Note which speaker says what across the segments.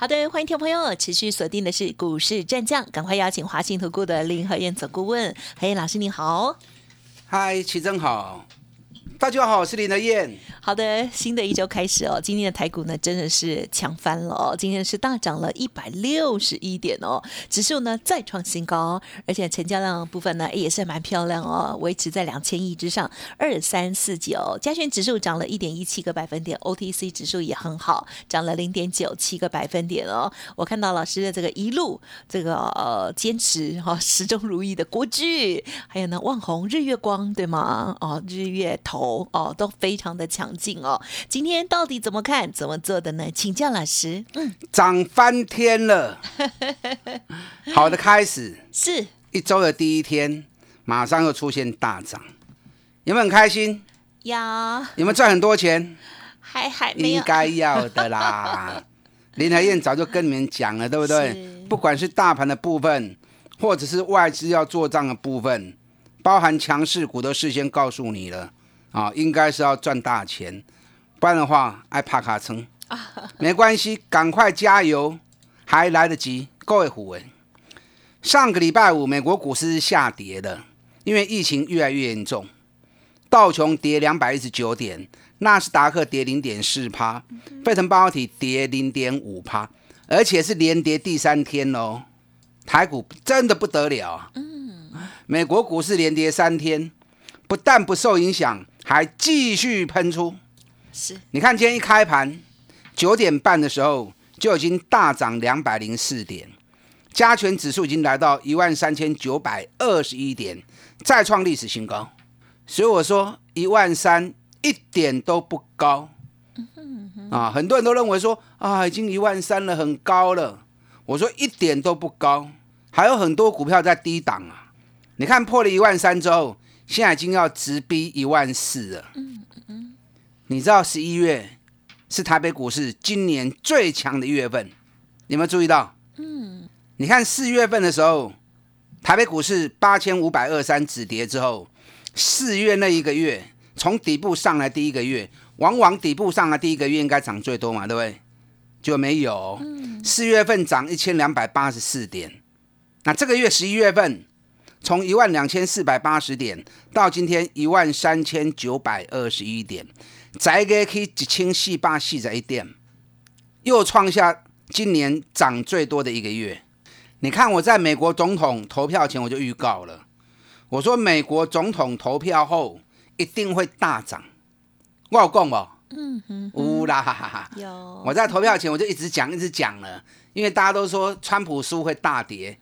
Speaker 1: 好的，欢迎听众朋友持续锁定的是股市战将，赶快邀请华信投顾的林和燕总顾问，何燕老师你好。
Speaker 2: 嗨，齐真好。大家好，我是林德燕。
Speaker 1: 好的，新的一周开始哦，今天的台股呢真的是强翻了哦，今天是大涨了一百六十一点哦，指数呢再创新高，而且成交量部分呢也是蛮漂亮哦，维持在两千亿之上，二三四九，加权指数涨了一点一七个百分点，OTC 指数也很好，涨了零点九七个百分点哦。我看到老师的这个一路这个呃坚持哈始终如一的国剧，还有呢万红日月光对吗？哦，日月头头。哦，都非常的强劲哦。今天到底怎么看、怎么做的呢？请教老师。
Speaker 2: 嗯，涨翻天了，好的开始
Speaker 1: 是
Speaker 2: 一周的第一天，马上又出现大涨，有没有很开心？
Speaker 1: 有。
Speaker 2: 有没有赚很多钱？
Speaker 1: 还还没
Speaker 2: 有。应该要的啦。林台燕早就跟你们讲了，对不对？不管是大盘的部分，或者是外资要做账的部分，包含强势股，都事先告诉你了。啊，应该是要赚大钱，不然的话爱怕卡撑，没关系，赶快加油，还来得及。各位虎文，上个礼拜五美国股市下跌的，因为疫情越来越严重，道琼跌两百一十九点，纳斯达克跌零点四趴，费城半导体跌零点五趴，而且是连跌第三天哦。台股真的不得了啊！嗯，美国股市连跌三天，不但不受影响。还继续喷出，
Speaker 1: 是
Speaker 2: 你看今天一开盘九点半的时候就已经大涨两百零四点，加权指数已经来到一万三千九百二十一点，再创历史新高。所以我说一万三一点都不高，啊，很多人都认为说啊已经一万三了，很高了。我说一点都不高，还有很多股票在低档啊。你看破了一万三之后。现在已经要直逼一万四了。嗯嗯你知道十一月是台北股市今年最强的月份，有没有注意到？嗯。你看四月份的时候，台北股市八千五百二三止跌之后，四月那一个月从底部上来第一个月，往往底部上来第一个月应该涨最多嘛，对不对？就没有。四月份涨一千两百八十四点，那这个月十一月份。从一万两千四百八十点到今天一万三千九百二十一点，再个可以一千四百四十一点，又创下今年涨最多的一个月。你看我在美国总统投票前我就预告了，我说美国总统投票后一定会大涨。我有讲不？嗯哼，乌啦哈哈哈。有。我在投票前我就一直讲一直讲了，因为大家都说川普输会大跌。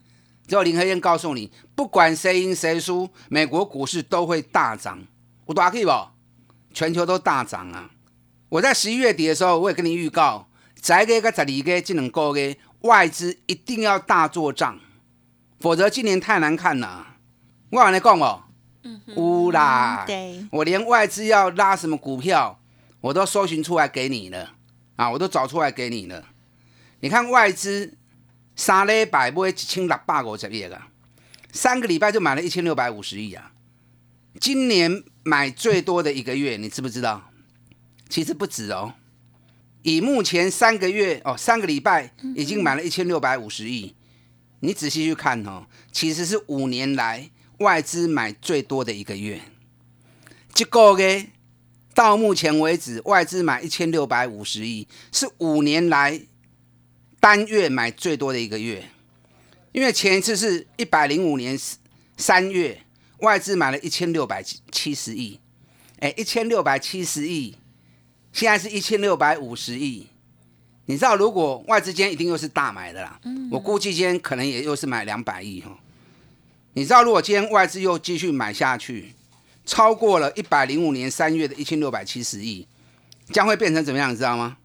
Speaker 2: 只有林和燕告诉你，不管谁赢谁输，美国股市都会大涨。我打可以不？全球都大涨啊！我在十一月底的时候，我也跟你预告，宅个个十二个这两个月外资一定要大做账，否则今年太难看了。我跟你讲哦，乌啦，
Speaker 1: 对，
Speaker 2: 我连外资要拉什么股票，我都搜寻出来给你了啊，我都找出来给你了。你看外资。三礼拜买一千六百五十亿啊，三个礼拜就买了一千六百五十亿啊！今年买最多的一个月，你知不知道？其实不止哦，以目前三个月哦，三个礼拜已经买了一千六百五十亿。你仔细去看哦，其实是五年来外资买最多的一个月。这个月到目前为止，外资买一千六百五十亿，是五年来。单月买最多的一个月，因为前一次是一百零五年三月，外资买了一千六百七十亿，哎，一千六百七十亿，现在是一千六百五十亿。你知道，如果外资今天一定又是大买的啦，我估计今天可能也又是买两百亿哈。你知道，如果今天外资又继续买下去，超过了一百零五年三月的一千六百七十亿，将会变成怎么样？你知道吗？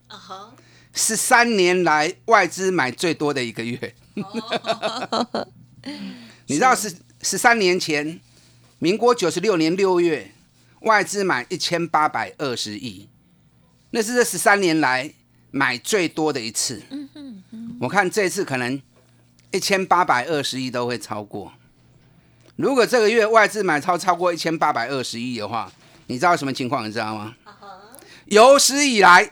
Speaker 2: 十三年来外资买最多的一个月，你知道十十三年前民国九十六年六月，外资买一千八百二十亿，那是这十三年来买最多的一次。我看这次可能一千八百二十亿都会超过。如果这个月外资买超超过一千八百二十亿的话，你知道什么情况？你知道吗？有史以来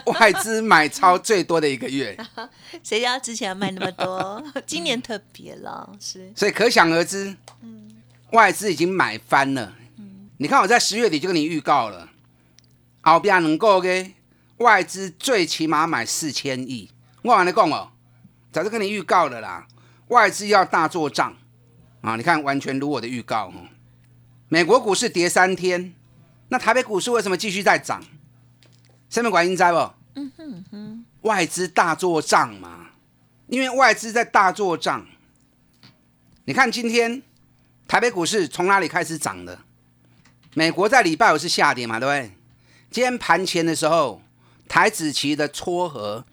Speaker 2: 外资买超最多的一个月，
Speaker 1: 谁家之前卖那么多？今年特别了，是
Speaker 2: 所以可想而知，外资已经买翻了。你看我在十月底就跟你预告了，后边能够给外资最起码买四千亿。我跟你讲哦，早就跟你预告了啦，外资要大做账啊！你看完全如我的预告哦。美国股市跌三天，那台北股市为什么继续在涨？下面管应在不？嗯哼哼，外资大做账嘛，因为外资在大做账。你看今天台北股市从哪里开始涨的？美国在礼拜五是下跌嘛，对不对？今天盘前的时候，台子期的撮合，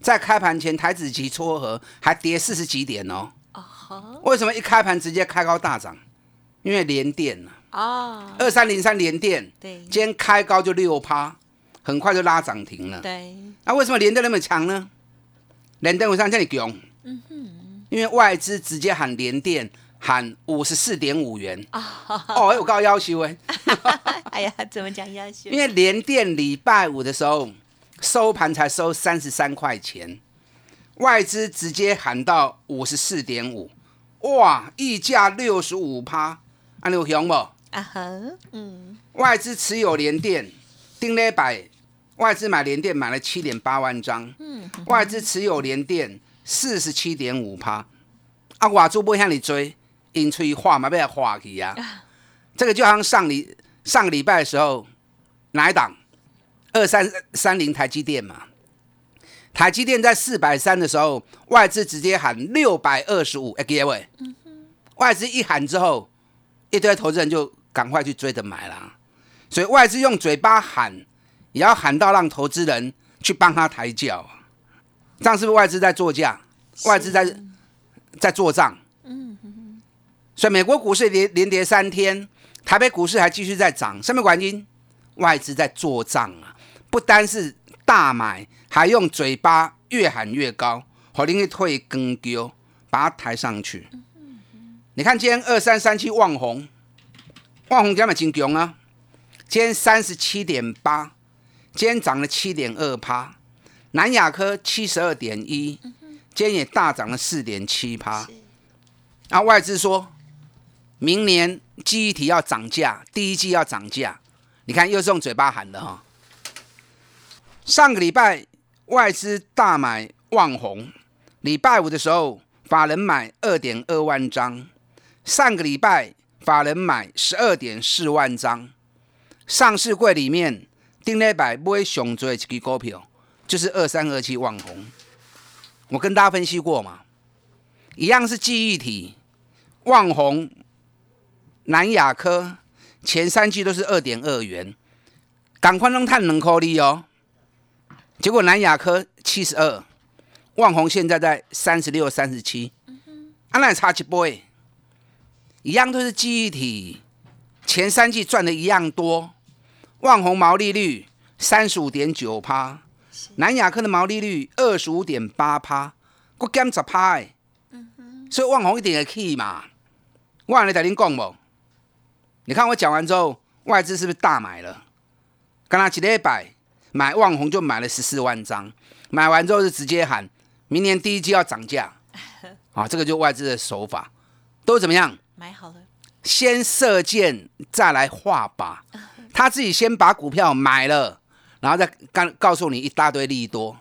Speaker 2: 在开盘前台子期撮合还跌四十几点哦。为什么一开盘直接开高大涨？因为连电啊，
Speaker 1: 哦，
Speaker 2: 二三零三连电，
Speaker 1: 对
Speaker 2: 今天开高就六趴，很快就拉涨停了。
Speaker 1: 对，
Speaker 2: 那为什么连电那么强呢？连电为啥这么强？因为外资直接喊连电喊五十四点五元哦，有高要求哎。
Speaker 1: 哎呀，怎么讲要求
Speaker 2: 因？为连电礼拜五的时候收盘才收三十三块钱，外资直接喊到五十四点五，哇，溢价六十五趴，安你有熊不？
Speaker 1: 啊哈，嗯，
Speaker 2: 外资持有联电，丁礼拜外资买联电买了七点八万张，嗯。外资持有联电四十七点五趴，啊，外资不向你追，因吹画嘛，被他画去呀、这个就好像上礼上个礼拜的时候，哪一档？二三三零台积电嘛，台积电在四百三的时候，外资直接喊六百二十五，哎，各位，外资一喊之后，一堆投资人就赶快去追着买啦。所以外资用嘴巴喊，也要喊到让投资人去帮他抬轿啊。这样是不是外资在做价？外资在在做账。所以美国股市连连跌三天，台北股市还继续在涨，什么原因？外资在做账啊，不单是大买，还用嘴巴越喊越高，好令你退更丢，把它抬上去。你看今天二三三七旺红，旺红今天嘛真强啊，今天三十七点八，今天涨了七点二趴，南亚科七十二点一，今天也大涨了四点七趴。然后外资说，明年记忆体要涨价，第一季要涨价。你看，又是用嘴巴喊的哈。上个礼拜外资大买旺红，礼拜五的时候法人买二点二万张，上个礼拜法人买十二点四万张。上市柜里面丁礼拜买上最一支股票就是二三二七网红，我跟大家分析过嘛，一样是记忆体，网红、南亚科。前三季都是二点二元，赶快能探能颗粒哦。结果南亚科七十二，万宏现在在三十六、三十七，啊那也差一倍，一样都是记忆体，前三季赚的一样多。旺宏毛利率三十五点九趴，南亚科的毛利率二十五点八趴，我减十趴哎，所以旺宏一定会去嘛。我跟你在恁讲无？你看我讲完之后，外资是不是大买了？刚刚几礼拜买旺宏就买了十四万张，买完之后是直接喊明年第一季要涨价，啊，这个就外资的手法，都怎么样？
Speaker 1: 买好了，
Speaker 2: 先射箭再来画靶，他自己先把股票买了，然后再告告诉你一大堆利多。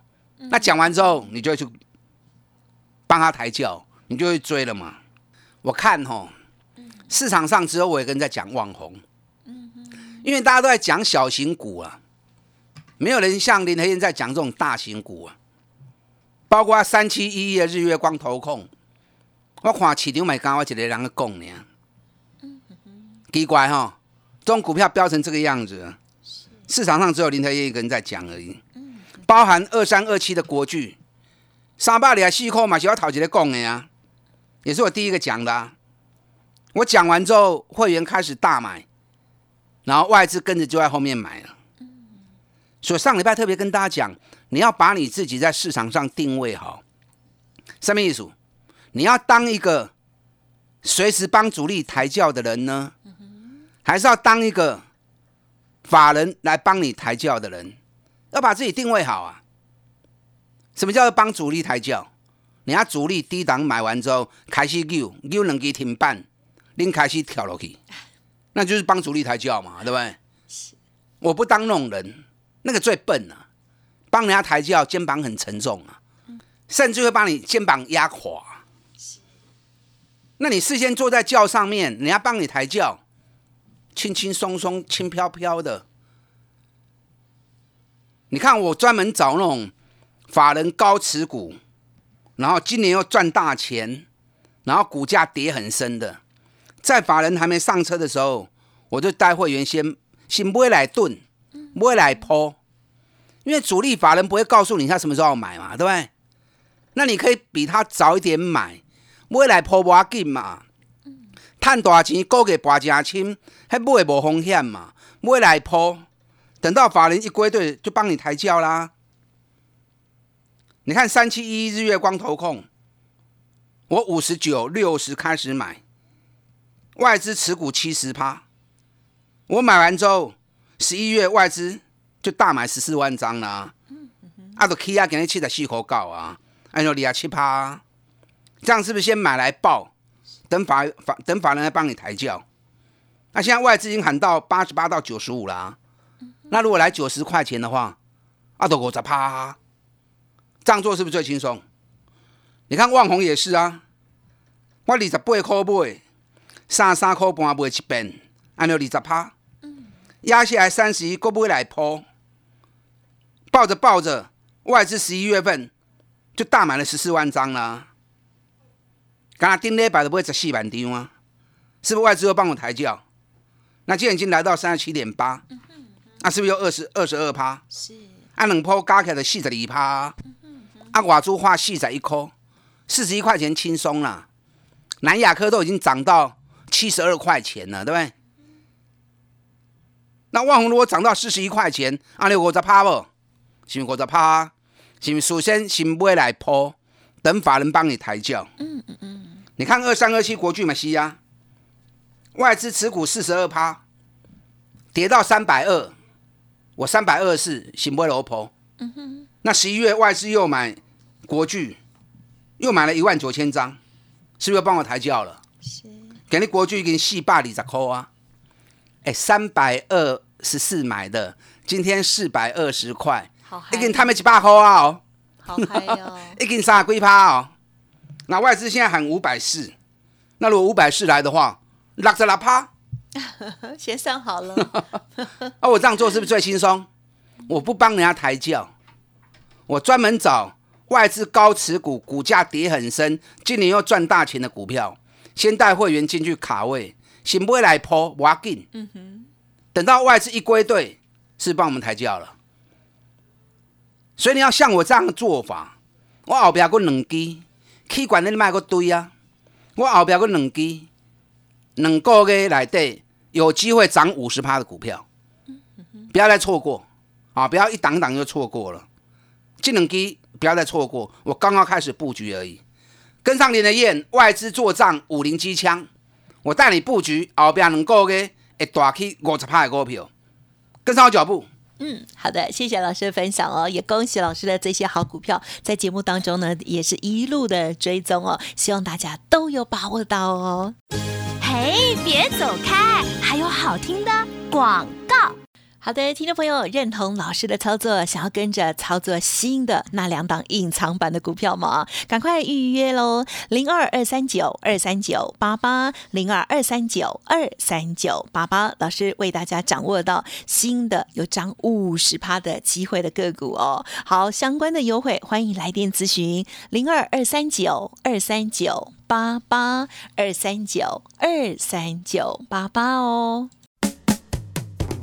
Speaker 2: 那讲完之后，你就会去帮他抬轿，你就会追了嘛。我看吼。市场上只有我一个人在讲网红，因为大家都在讲小型股啊，没有人像林和燕在讲这种大型股啊，包括三七一一的日月光投控，我看市场买刚我一个人在讲呢，奇怪哈，这种股票飙成这个样子，市场上只有林和燕一个人在讲而已，包含二三二七的国巨，三百里啊四块嘛是我头一个讲的啊，也是我第一个讲的啊。我讲完之后，会员开始大买，然后外资跟着就在后面买了。所以上礼拜特别跟大家讲，你要把你自己在市场上定位好。什么意思？你要当一个随时帮主力抬轿的人呢，还是要当一个法人来帮你抬轿的人？要把自己定位好啊！什么叫做帮主力抬轿？你要主力低档买完之后开始扭扭两支停板，您开始跳落去，那就是帮主力抬轿嘛，对不对？我不当那种人，那个最笨啊！帮人家抬轿，肩膀很沉重啊，甚至会把你肩膀压垮。那你事先坐在轿上面，人家帮你抬轿，轻轻松松、轻飘飘的。你看，我专门找那种法人高持股，然后今年又赚大钱，然后股价跌很深的，在法人还没上车的时候，我就带会员先先买来炖，买来抛，因为主力法人不会告诉你他什么时候买嘛，对不对？那你可以比他早一点买，买来抛不要紧嘛，赚大钱，股价拔正轻，还买无风险嘛，买来抛。等到法人一归队，就帮你抬轿啦。你看三七一日月光投控，我五十九六十开始买，外资持股七十趴，我买完之后，十一月外资就大买十四万张啦。啊，都 K 啊，给你七十四口告啊，按照你啊七趴，这样是不是先买来报，等法法等法人来帮你抬轿？那现在外资已经喊到八十八到九十五啦。那如果来九十块钱的话，阿斗五十趴，这样做是不是最轻松？你看万红也是啊，我二十八块买，三三块半买一遍，按照二十趴，压下来三十一，够不会来抛？抱着抱着，外资十一月份就大买了十四万张啦。刚刚丁礼拜都不会十四万张啊，是不是外资又帮我抬轿？那既然已经来到三十七点八。那，是不是有二十二十二趴？是，啊，两波加起来的四十二趴。啊，瓦珠花四十一颗，四十一块钱轻松啦。南亚科都已经涨到七十二块钱了，对不对？那万红如果涨到四十一块钱，啊，你五十趴不？是五十趴？是首先先买来抛，等法人帮你抬轿。嗯嗯嗯。你看二三二七国巨嘛西啊，外资持股四十二趴，跌到三百二。我三百二十四，行不楼婆。嗯哼。那十一月外资又买国巨，又买了一万九千张，是不是又帮我抬轿了？是。给你国巨已经四百二十块啊！哎，三百二十四买的，今天四百二十块，一斤他们几百块啊！哦，
Speaker 1: 好嗨哦！
Speaker 2: 一斤三几趴哦？那外资现在喊五百四，那如果五百四来的话，六十六趴。
Speaker 1: 先上好了。
Speaker 2: 啊，我这样做是不是最轻松？我不帮人家抬轿，我专门找外资高持股、股价跌很深、今年又赚大钱的股票，先带会员进去卡位，先不会来抛，挖进。嗯哼。等到外资一归队，是帮我们抬轿了。所以你要像我这样的做法，我后边个两支，气管你卖个堆啊！我后边个两支。两个月来对有机会涨五十趴的股票，不要再错过啊！不要一档档就错过了。智能机不要再错过，我刚刚开始布局而已。跟上您的燕外资做账五零机枪，我带你布局后边两个月会大起五十趴的股票，跟上我脚步。
Speaker 1: 嗯，好的，谢谢老师的分享哦，也恭喜老师的这些好股票，在节目当中呢，也是一路的追踪哦，希望大家都有把握到哦。
Speaker 3: 嘿，别走开！还有好听的广告。
Speaker 1: 好的，听众朋友，认同老师的操作，想要跟着操作新的那两档隐藏版的股票吗？赶快预约喽！零二二三九二三九八八，零二二三九二三九八八，老师为大家掌握到新的有涨五十趴的机会的个股哦。好，相关的优惠，欢迎来电咨询零二二三九二三九八八二三九二三九八八哦。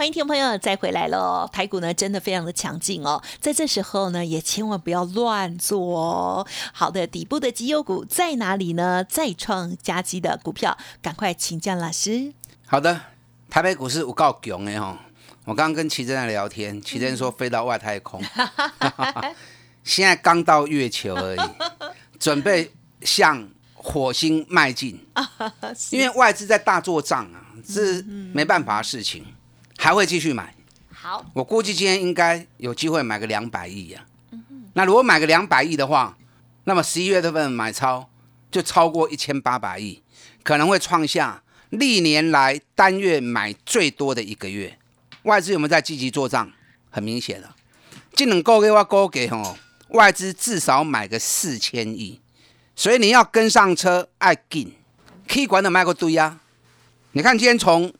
Speaker 1: 欢迎听众朋友再回来喽，台股呢真的非常的强劲哦，在这时候呢也千万不要乱做哦。好的，底部的绩优股在哪里呢？再创佳绩的股票，赶快请教老师。
Speaker 2: 好的，台北股市有够强的哈。我刚刚跟奇珍在聊天，奇珍说飞到外太空，现在刚到月球而已，准备向火星迈进。因为外资在大做账啊，是没办法的事情。还会继续买，
Speaker 1: 好，
Speaker 2: 我估计今天应该有机会买个两百亿呀。嗯那如果买个两百亿的话，那么十一月份买超就超过一千八百亿，可能会创下历年来单月买最多的一个月。外资有没有在积极做账？很明显了，今能够给我够给吼，外资至少买个四千亿，所以你要跟上车，爱进，可以管的卖个堆呀。你看今天从。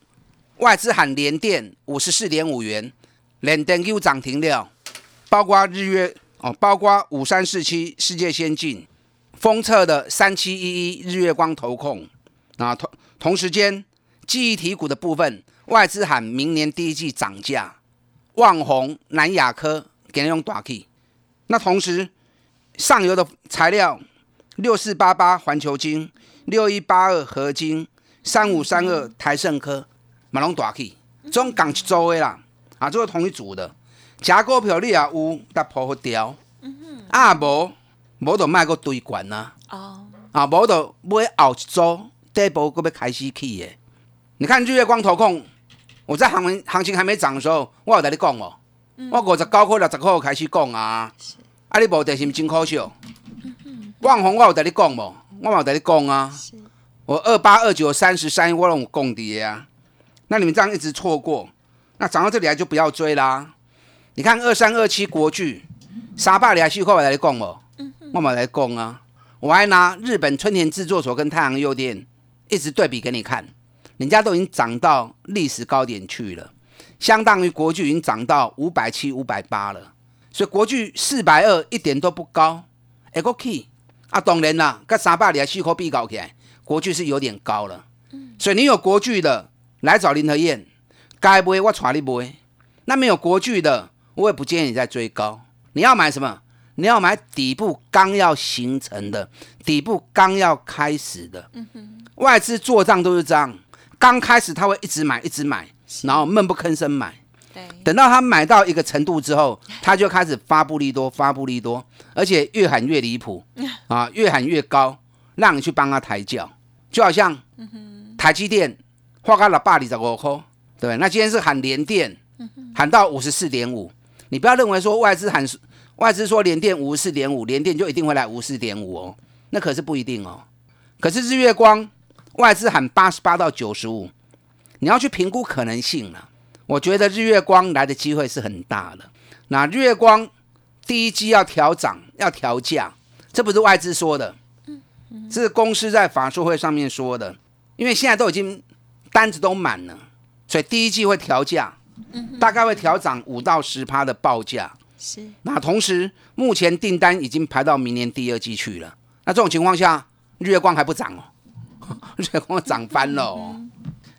Speaker 2: 外资喊连电五十四点五元，连电又涨停了，包括日月哦，包括五三四七世界先进，封测的三七一一日月光投控啊，同同时间记忆体股的部分，外资喊明年第一季涨价，旺宏、南亚科给人用大 K，那同时上游的材料六四八八环球金、六一八二合金、三五三二台盛科。马拢大起，总共一组的啦，啊，做同一组的，假股票你也有，但破掉，啊无，无就卖个堆管呐，哦，啊无就买后一组，底部搁要开始起的。你看日月光投控，我在行行情还没涨的时候，我有在你讲哦，我五十九块六十块开始讲啊，啊你无得是毋真可笑，万红我有在你讲无，我有在你讲啊，我二八二九三十三我拢有讲的啊。那你们这样一直错过，那涨到这里来就不要追啦。你看二三二七国巨，沙巴里还续货我来供哦，我买来供啊。我还拿日本春田制作所跟太阳诱电一直对比给你看，人家都已经涨到历史高点去了，相当于国巨已经涨到五百七、五百八了。所以国巨四百二一点都不高，哎个 key 啊，当然啦，跟沙巴里还续货比搞起来，国巨是有点高了。所以你有国巨的。来找林和燕，该不会我传你不会？那没有国巨的，我也不建议你再追高。你要买什么？你要买底部刚要形成的，底部刚要开始的。外资做账都是这样，刚开始他会一直买，一直买，然后闷不吭声买。等到他买到一个程度之后，他就开始发布利多，发布利多，而且越喊越离谱 啊，越喊越高，让你去帮他抬轿，就好像台积电。花开了八里十五块，对那今天是喊连电，喊到五十四点五。你不要认为说外资喊外资说连电五十四点五，连电就一定会来五十四点五哦，那可是不一定哦。可是日月光外资喊八十八到九十五，你要去评估可能性了。我觉得日月光来的机会是很大的。那日月光第一季要调涨，要调价，这不是外资说的，这是公司在法术会上面说的，因为现在都已经。单子都满了，所以第一季会调价，大概会调涨五到十趴的报价。是，那同时目前订单已经排到明年第二季去了。那这种情况下，日月光还不涨哦，日月光涨翻了哦。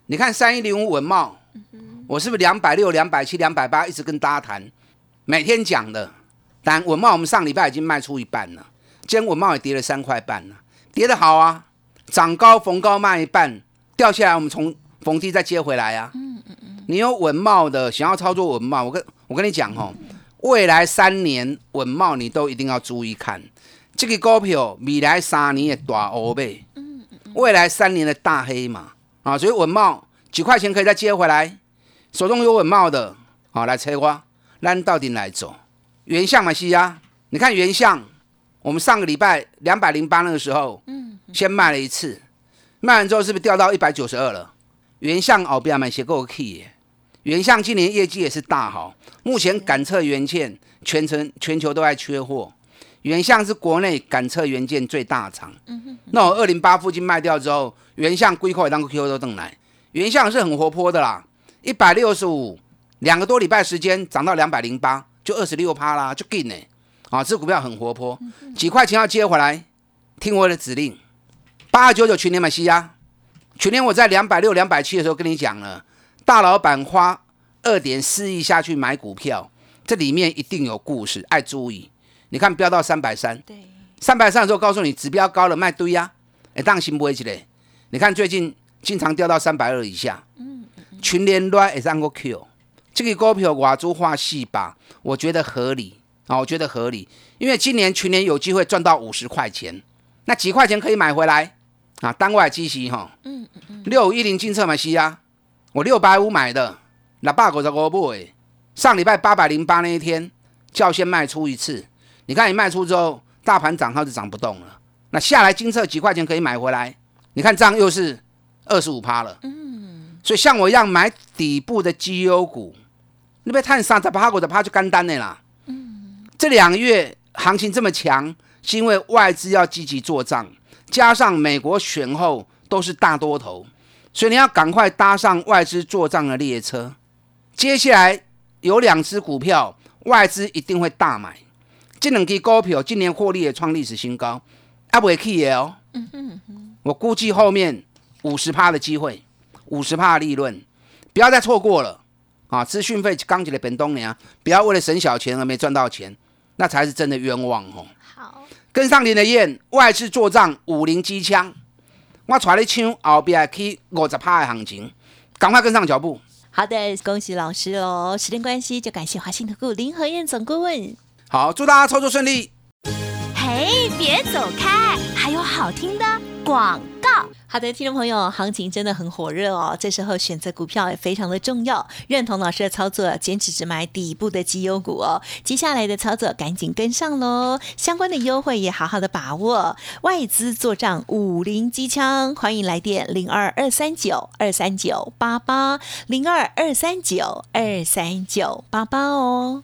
Speaker 2: 你看三一零五文茂，我是不是两百六、两百七、两百八一直跟大家谈，每天讲的。但文茂我们上礼拜已经卖出一半了，今天文茂也跌了三块半了，跌得好啊，涨高逢高卖一半，掉下来我们从。逢低再接回来呀！嗯嗯嗯，你有稳茂的，想要操作稳茂，我跟我跟你讲哦，未来三年稳茂你都一定要注意看，这个股票未来三年的大欧呗，嗯嗯嗯，未来三年的大黑马，啊，所以稳茂几块钱可以再接回来，手中有稳茂的，好来切花，咱到底来走？原相嘛是啊，你看原相，我们上个礼拜两百零八那个时候，嗯，先卖了一次，卖完之后是不是掉到一百九十二了？原相哦，不要买写够 key，原相今年业绩也是大好，目前感测元件全程全球都在缺货，原相是国内感测元件最大厂。那我二零八附近卖掉之后，原相归口当个 Q 都登来，原相是很活泼的啦，一百六十五，两个多礼拜时间涨到两百零八，就二十六趴啦，就劲呢。啊，这股票很活泼，几块钱要接回来，听我的指令。八九九全年买西压，全年我在两百六、两百七的时候跟你讲了，大老板花二点四亿下去买股票，这里面一定有故事，爱注意。你看飙到三百三，
Speaker 1: 对，
Speaker 2: 三百三的时候告诉你指标高了卖堆呀，哎，当心不会起来。你看最近经常掉到三百二以下，嗯，群联乱也是按个 Q，这个股票我做化细吧，我觉得合理。啊，我觉得合理，因为今年群联有机会赚到五十块钱，那几块钱可以买回来啊，单外基息哈，嗯嗯嗯，六一零金策买西啊，我六百五买的，那八九十五买，上礼拜八百零八那一天，叫先卖出一次，你看你卖出之后，大盘涨它就涨不动了，那下来金策几块钱可以买回来。你看这样又是二十五趴了，嗯，所以像我一样买底部的绩优股，你别看三十趴股的趴就干单的啦，嗯，这两个月行情这么强，是因为外资要积极做账，加上美国选后都是大多头，所以你要赶快搭上外资做账的列车。接下来有两只股票，外资一定会大买，这两支股票今年获利也创历史新高，啊，不会去的哦。我估计后面五十趴的机会，五十趴的利润，不要再错过了啊！资讯费刚起来本东年，不要为了省小钱而没赚到钱，那才是真的冤枉哦。
Speaker 1: 好，
Speaker 2: 跟上您的燕，外资做账五零机枪，我带你抢后边去五十趴的行情，赶快跟上脚步。
Speaker 1: 好的，恭喜老师哦！时间关系，就感谢华信投顾林和燕总顾问。
Speaker 2: 好，祝大家操作顺利。
Speaker 3: 嘿，别走开，还有好听的。广告，
Speaker 1: 好的，听众朋友，行情真的很火热哦。这时候选择股票也非常的重要，认同老师的操作，坚持只买底部的绩优股哦。接下来的操作赶紧跟上喽，相关的优惠也好好的把握。外资做账五零机枪，欢迎来电零二二三九二三九八八零二二三九二三九八八哦。